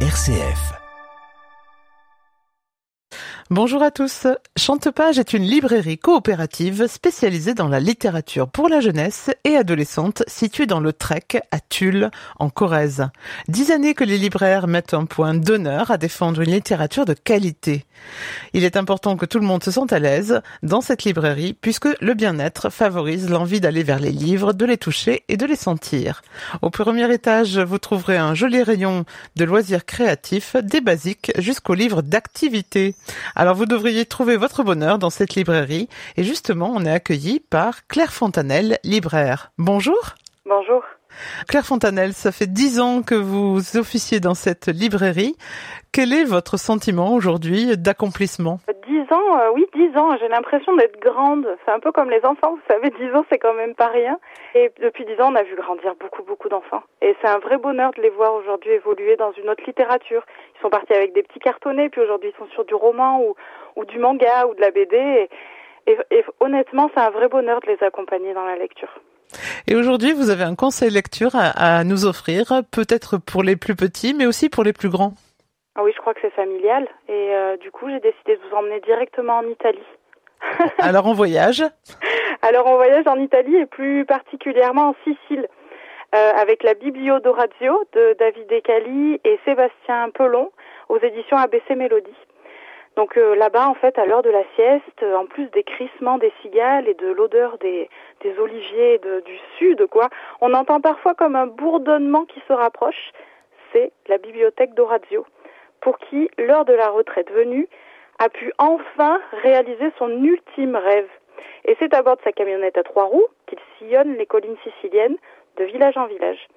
RCF. Bonjour à tous. Chantepage est une librairie coopérative spécialisée dans la littérature pour la jeunesse et adolescente située dans le Trek à Tulle, en Corrèze. Dix années que les libraires mettent un point d'honneur à défendre une littérature de qualité. Il est important que tout le monde se sente à l'aise dans cette librairie puisque le bien-être favorise l'envie d'aller vers les livres, de les toucher et de les sentir. Au premier étage, vous trouverez un joli rayon de loisirs créatifs, des basiques jusqu'aux livres d'activité. Alors vous devriez trouver votre bonheur dans cette librairie. Et justement, on est accueilli par Claire Fontanelle, libraire. Bonjour. Bonjour. Claire Fontanelle, ça fait dix ans que vous officiez dans cette librairie. Quel est votre sentiment aujourd'hui d'accomplissement? Dix ans, euh, oui, dix ans. J'ai l'impression d'être grande. C'est un peu comme les enfants, vous savez, dix ans, c'est quand même pas rien. Et depuis dix ans, on a vu grandir beaucoup, beaucoup d'enfants. Et c'est un vrai bonheur de les voir aujourd'hui évoluer dans une autre littérature. Ils sont partis avec des petits cartonnets, puis aujourd'hui, ils sont sur du roman ou, du manga ou de la BD. Et, honnêtement, c'est un vrai bonheur de les accompagner dans la lecture. Et aujourd'hui, vous avez un conseil lecture à nous offrir, peut-être pour les plus petits, mais aussi pour les plus grands. Ah oui, je crois que c'est familial. Et euh, du coup, j'ai décidé de vous emmener directement en Italie. Alors on voyage Alors on voyage en Italie et plus particulièrement en Sicile. Euh, avec la Biblio d'Orazio de David Decali et Sébastien Pelon aux éditions ABC Mélodie. Donc euh, là-bas, en fait, à l'heure de la sieste, en plus des crissements des cigales et de l'odeur des, des oliviers de, du sud, quoi, on entend parfois comme un bourdonnement qui se rapproche. C'est la bibliothèque d'Orazio, pour qui l'heure de la retraite venue a pu enfin réaliser son ultime rêve. Et c'est à bord de sa camionnette à trois roues qu'il sillonne les collines siciliennes de village en village.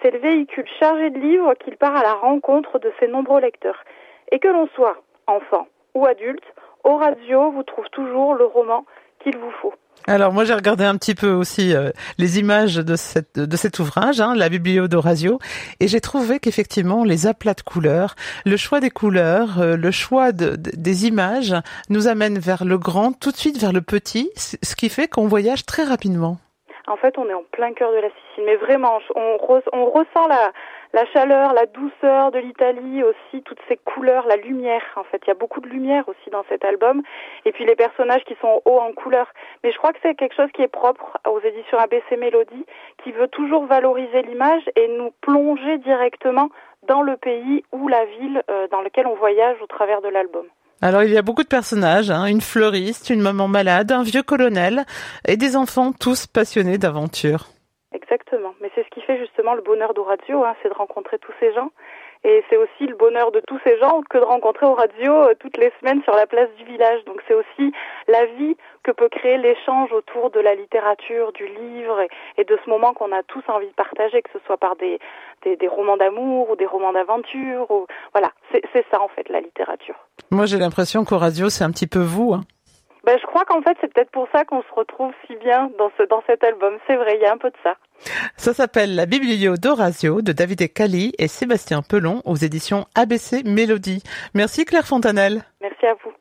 C'est le véhicule chargé de livres qu'il part à la rencontre de ses nombreux lecteurs. Et que l'on soit enfant ou adulte, Orazio vous trouve toujours le roman qu'il vous faut. Alors moi j'ai regardé un petit peu aussi euh, les images de, cette, cet ouvrage, hein, la Biblio d'Orazio, et j'ai trouvé qu'effectivement les aplats de couleurs, le choix des couleurs, euh, le choix de, de, des images nous amène vers le grand, tout de suite vers le petit, ce qui fait qu'on voyage très rapidement. En fait, on est en plein cœur de la Sicile, mais vraiment, on, re, on ressent la, la chaleur, la douceur de l'Italie aussi, toutes ces couleurs, la lumière. En fait, il y a beaucoup de lumière aussi dans cet album. Et puis les personnages qui sont hauts en couleur. Mais je crois que c'est quelque chose qui est propre aux éditions ABC Mélodie, qui veut toujours valoriser l'image et nous plonger directement dans le pays ou la ville euh, dans lequel on voyage au travers de l'album. Alors il y a beaucoup de personnages, hein, une fleuriste, une maman malade, un vieux colonel et des enfants tous passionnés d'aventure. Exactement, mais c'est ce qui fait justement le bonheur d'Orazio, hein, c'est de rencontrer tous ces gens. Et c'est aussi le bonheur de tous ces gens que de rencontrer Orazio euh, toutes les semaines sur la place du village. Donc c'est aussi la vie que peut créer l'échange autour de la littérature, du livre et, de ce moment qu'on a tous envie de partager, que ce soit par des, des, des romans d'amour ou des romans d'aventure. Voilà, c'est ça en fait la littérature. Moi j'ai l'impression qu'Orazio c'est un petit peu vous. Hein. Ben, je crois qu'en fait, c'est peut-être pour ça qu'on se retrouve si bien dans, ce, dans cet album. C'est vrai, il y a un peu de ça. Ça s'appelle La Biblio d'Orazio de David et Cali et Sébastien Pelon aux éditions ABC Mélodie. Merci Claire Fontanelle. Merci à vous.